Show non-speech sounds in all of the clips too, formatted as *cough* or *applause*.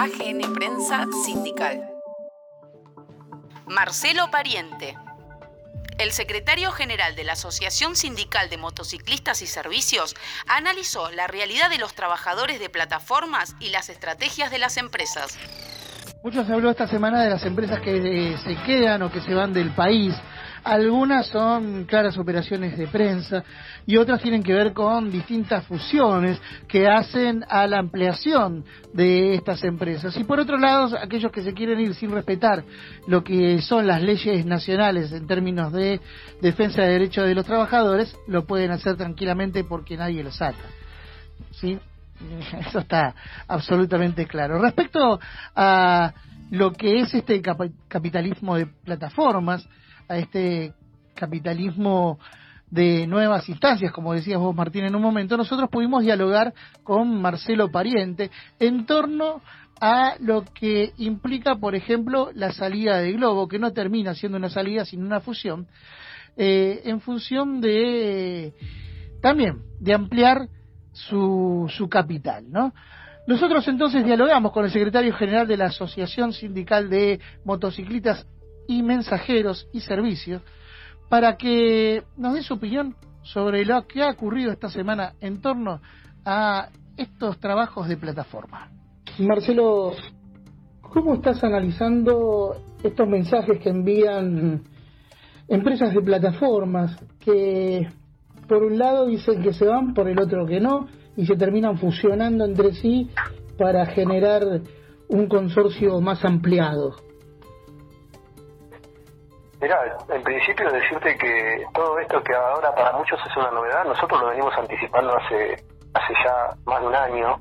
AGN Prensa Sindical. Marcelo Pariente. El secretario general de la Asociación Sindical de Motociclistas y Servicios analizó la realidad de los trabajadores de plataformas y las estrategias de las empresas. Mucho se habló esta semana de las empresas que eh, se quedan o que se van del país. Algunas son claras operaciones de prensa y otras tienen que ver con distintas fusiones que hacen a la ampliación de estas empresas. Y por otro lado, aquellos que se quieren ir sin respetar lo que son las leyes nacionales en términos de defensa de derechos de los trabajadores, lo pueden hacer tranquilamente porque nadie los saca. ¿Sí? *laughs* Eso está absolutamente claro. Respecto a lo que es este capitalismo de plataformas, a este capitalismo de nuevas instancias, como decías vos, Martín, en un momento, nosotros pudimos dialogar con Marcelo Pariente en torno a lo que implica, por ejemplo, la salida de Globo, que no termina siendo una salida, sino una fusión, eh, en función de también de ampliar su, su capital, ¿no? Nosotros entonces dialogamos con el secretario general de la Asociación Sindical de Motociclistas y mensajeros y servicios para que nos dé su opinión sobre lo que ha ocurrido esta semana en torno a estos trabajos de plataforma. Marcelo, ¿cómo estás analizando estos mensajes que envían empresas de plataformas que por un lado dicen que se van, por el otro que no, y se terminan fusionando entre sí para generar un consorcio más ampliado? Mira, en principio decirte que todo esto que ahora para muchos es una novedad, nosotros lo venimos anticipando hace, hace ya más de un año,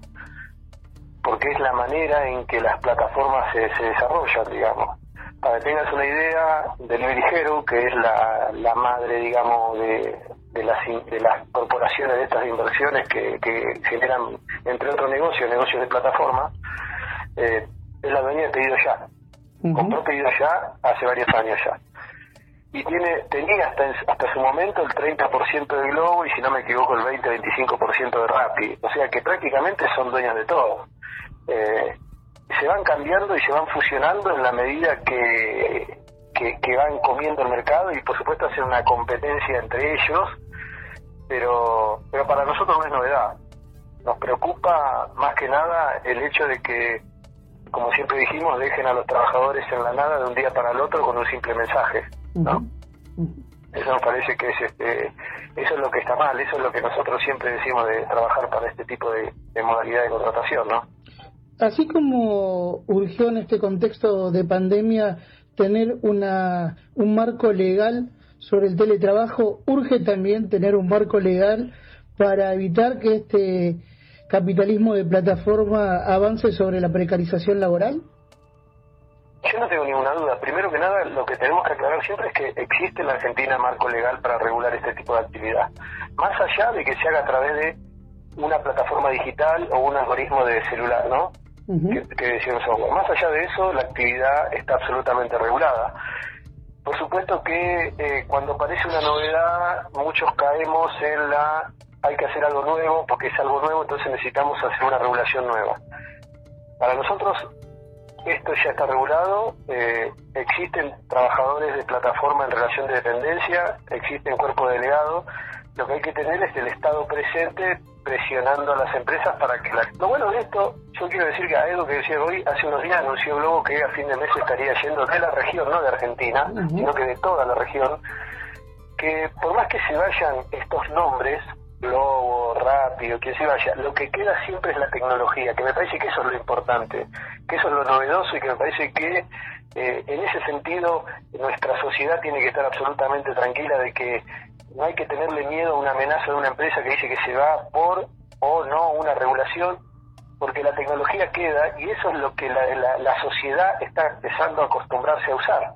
porque es la manera en que las plataformas se, se desarrollan, digamos. Para que tengas una idea, Delivery Hero, que es la, la madre, digamos, de, de, las, de las corporaciones de estas inversiones que, que generan, entre otros negocios, negocios de plataforma, eh, es la dueña de Pedido Ya. Compró Pedido Ya hace varios años ya y tiene tenía hasta hasta su momento el 30% de Globo y si no me equivoco el 20-25% de Rappi. O sea que prácticamente son dueñas de todo. Eh, se van cambiando y se van fusionando en la medida que, que, van comiendo el mercado y por supuesto hacen una competencia entre ellos, pero, pero para nosotros no es novedad. Nos preocupa más que nada el hecho de que, como siempre dijimos, dejen a los trabajadores en la nada de un día para el otro con un simple mensaje. ¿no? Eso me parece que es este, eso es lo que está mal, eso es lo que nosotros siempre decimos de trabajar para este tipo de, modalidad de contratación, ¿no? Así como urgió en este contexto de pandemia tener una, un marco legal sobre el teletrabajo, urge también tener un marco legal para evitar que este capitalismo de plataforma avance sobre la precarización laboral? Yo no tengo ninguna duda. Primero que nada, lo que tenemos que aclarar siempre es que existe en la Argentina marco legal para regular este tipo de actividad. Más allá de que se haga a través de una plataforma digital o un algoritmo de celular, ¿no? que, que software. Más allá de eso, la actividad está absolutamente regulada. Por supuesto que eh, cuando aparece una novedad, muchos caemos en la hay que hacer algo nuevo, porque es algo nuevo, entonces necesitamos hacer una regulación nueva. Para nosotros esto ya está regulado, eh, existen trabajadores de plataforma en relación de dependencia, existen cuerpos delegados, lo que hay que tener es el Estado presente presionando a las empresas para que la... Lo bueno de esto, yo quiero decir que a Edu que decía hoy, hace unos días anunció Globo que a fin de mes estaría yendo de la región, no de Argentina, sino que de toda la región, que por más que se vayan estos nombres, Globo, Rápido, quien se vaya, lo que queda siempre es la tecnología, que me parece que eso es lo importante, que eso es lo novedoso y que me parece que eh, en ese sentido nuestra sociedad tiene que estar absolutamente tranquila de que no hay que tenerle miedo a una amenaza de una empresa que dice que se va por o no una regulación, porque la tecnología queda y eso es lo que la, la, sociedad está empezando a acostumbrarse a usar.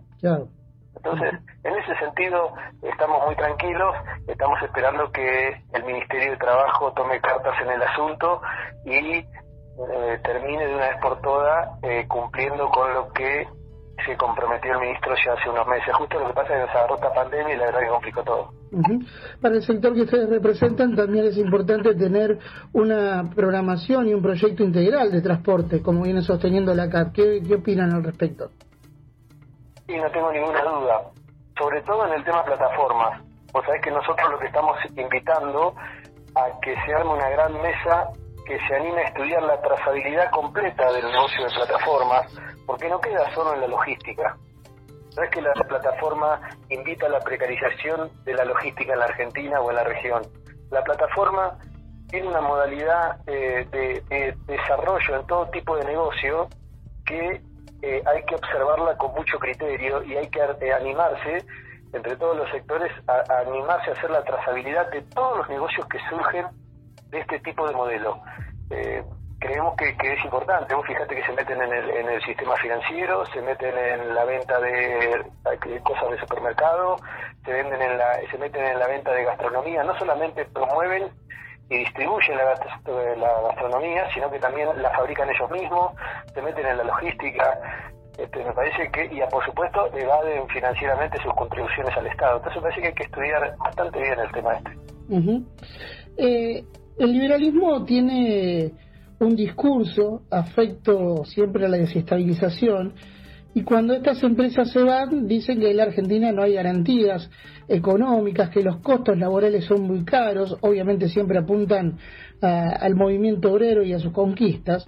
Entonces, en ese sentido, estamos muy tranquilos, estamos esperando que el Ministerio de Trabajo tome cartas en el asunto y eh, termine de una vez por todas eh, cumpliendo con lo que se comprometió el ministro ya hace unos meses. Justo lo que pasa es que nos agarró esta pandemia y la verdad que complicó todo. Para el sector que ustedes representan también es importante tener una programación y un proyecto integral de transporte, como viene sosteniendo la CAP. ¿Qué, qué opinan al respecto? Sí, no tengo ninguna duda. Sobre todo en el tema plataformas. Vos sabés que nosotros lo que estamos invitando a que se arme una gran mesa que se anime a estudiar la trazabilidad completa del negocio de plataformas, porque no queda solo en la logística. No es que la plataforma invita a la precarización de la logística en la Argentina o en la región. La plataforma tiene una modalidad eh, de, desarrollo en todo tipo de negocio que eh, hay que observarla con mucho criterio y hay que eh, animarse entre todos los sectores a, animarse a hacer la trazabilidad de todos los negocios que surgen de este tipo de modelo. Eh, creemos que, es importante. Vos fíjate que se meten en el, en el sistema financiero, se meten en la venta de, cosas de supermercado, se venden en la, se meten en la venta de gastronomía. No solamente promueven y distribuyen la, la gastronomía, sino que también la fabrican ellos mismos, se meten en la logística. Este, me parece que, y por supuesto, evaden financieramente sus contribuciones al Estado. Entonces me parece que hay que estudiar bastante bien el tema este. eh, el liberalismo tiene un discurso afecto siempre a la desestabilización y cuando estas empresas se van dicen que en la Argentina no hay garantías económicas, que los costos laborales son muy caros, obviamente siempre apuntan al movimiento obrero y a sus conquistas.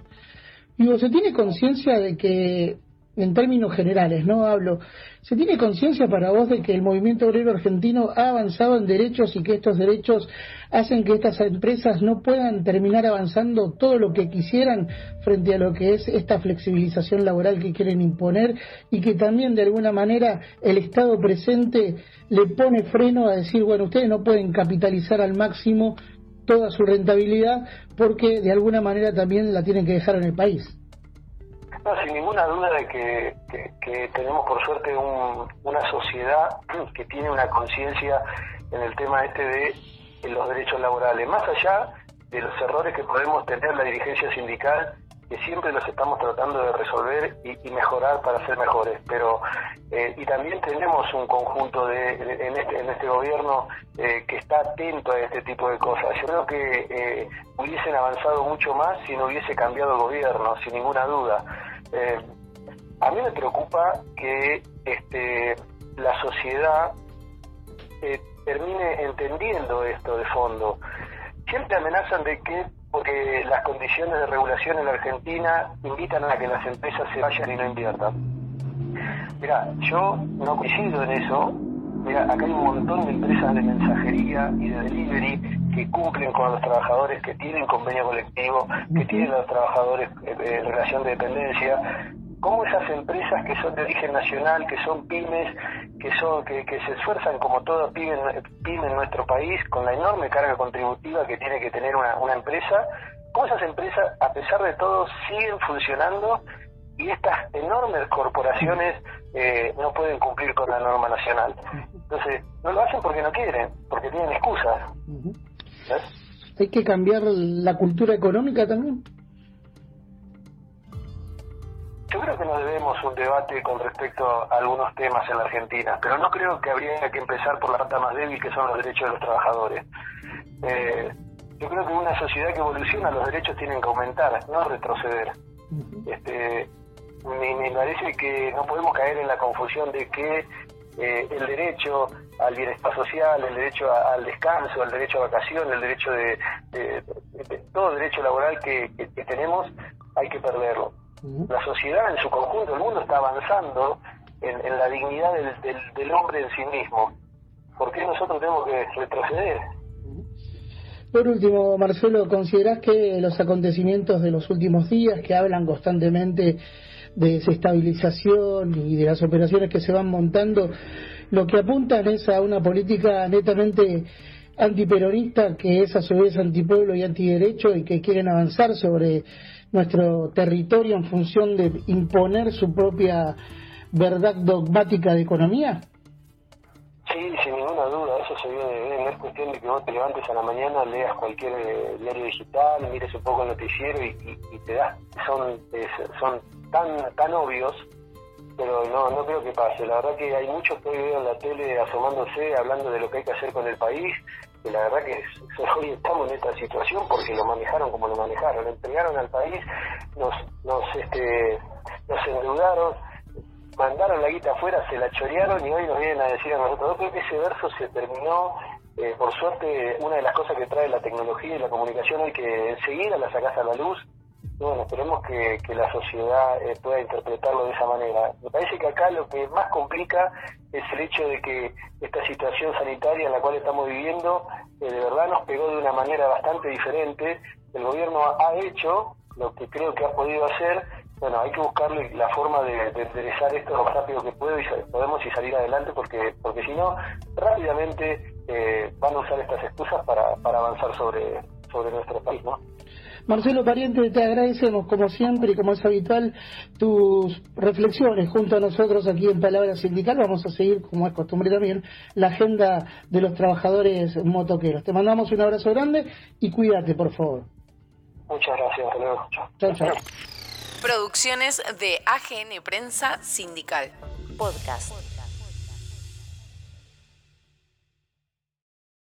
Digo, ¿se tiene conciencia de que en términos generales, no hablo. ¿Se tiene conciencia para vos de que el movimiento obrero argentino ha avanzado en derechos y que estos derechos hacen que estas empresas no puedan terminar avanzando todo lo que quisieran frente a lo que es esta flexibilización laboral que quieren imponer y que también de alguna manera el Estado presente le pone freno a decir, bueno, ustedes no pueden capitalizar al máximo toda su rentabilidad porque de alguna manera también la tienen que dejar en el país? No, sin ninguna duda de que, tenemos por suerte una sociedad que tiene una conciencia en el tema este de los derechos laborales, más allá de los errores que podemos tener la dirigencia sindical que siempre los estamos tratando de resolver y, mejorar para ser mejores. Pero eh, y también tenemos un conjunto de, en, este, en este gobierno eh, que está atento a este tipo de cosas. Yo creo que eh, hubiesen avanzado mucho más si no hubiese cambiado el gobierno, sin ninguna duda. A mí me preocupa que este, la sociedad termine entendiendo esto de fondo. Siempre amenazan de que porque las condiciones de regulación en la Argentina invitan a que las empresas se vayan y no inviertan. Mira, yo no coincido en eso. Mira, acá hay un montón de empresas de mensajería y de delivery que cumplen con los trabajadores, que tienen convenio colectivo, que tienen los trabajadores en eh, relación de dependencia, cómo esas empresas que son de origen nacional, que son pymes, que son que, se esfuerzan como todo pyme, pyme, en nuestro país, con la enorme carga contributiva que tiene que tener una, una empresa, cómo esas empresas, a pesar de todo, siguen funcionando y estas enormes corporaciones eh, no pueden cumplir con la norma nacional. Entonces, no lo hacen porque no quieren, porque tienen excusas. Hay que cambiar la cultura económica también. Yo creo que no debemos un debate con respecto a algunos temas en la Argentina, pero no creo que habría que empezar por la pata más débil que son los derechos de los trabajadores. Eh, yo creo que en una sociedad que evoluciona los derechos tienen que aumentar, no retroceder. Este, me, parece que no podemos caer en la confusión de que eh, el derecho al bienestar social, el derecho al descanso, el derecho a vacación, el derecho de, todo derecho laboral que tenemos, hay que perderlo la sociedad en su conjunto, el mundo está avanzando en, la dignidad del, hombre en sí mismo. ¿Por qué nosotros tenemos que retroceder? Por último, Marcelo, ¿considerás que los acontecimientos de los últimos días, que hablan constantemente de desestabilización y de las operaciones que se van montando, lo que apuntan es a una política netamente antiperonista, que es a su vez antipueblo y antiderecho y que quieren avanzar sobre nuestro territorio en función de imponer su propia verdad dogmática de economía? Sí, sin ninguna duda, eso se viene de No es cuestión de que vos te levantes a la mañana, leas cualquier eh, diario digital, mires un poco el noticiero y, te das. Son, son tan, tan obvios pero no, no creo que pase. La verdad que hay muchos que hoy veo en la tele asomándose, hablando de lo que hay que hacer con el país, y la verdad que *laughs* hoy estamos en esta situación porque lo manejaron como lo manejaron, entregaron al país, nos, nos, este, nos endeudaron, mandaron la guita afuera, se la chorearon y hoy nos vienen a decir a nosotros, que ese verso se terminó eh, por suerte, una de las cosas que trae la tecnología y la comunicación hoy que enseguida la sacas a la luz, bueno, esperemos que, la sociedad eh, pueda interpretarlo de esa manera. Me parece que acá lo que más complica es el hecho de que esta situación sanitaria en la cual estamos viviendo eh, de verdad nos pegó de una manera bastante diferente. El gobierno ha hecho lo que creo que ha podido hacer. Bueno, hay que buscarle la forma de, de enderezar esto lo más rápido que puedo y podemos y salir adelante porque porque si no rápidamente eh, van a usar estas excusas para, para avanzar sobre sobre nuestro país, ¿no? Marcelo Pariente, te agradecemos como siempre y como es habitual tus reflexiones junto a nosotros aquí en Palabra Sindical. Vamos a seguir, como es costumbre también, la agenda de los trabajadores motoqueros. Te mandamos un abrazo grande y cuídate, por favor. Muchas gracias. Hasta luego. Chao, chao. Producciones de AGN Prensa Sindical. Podcast.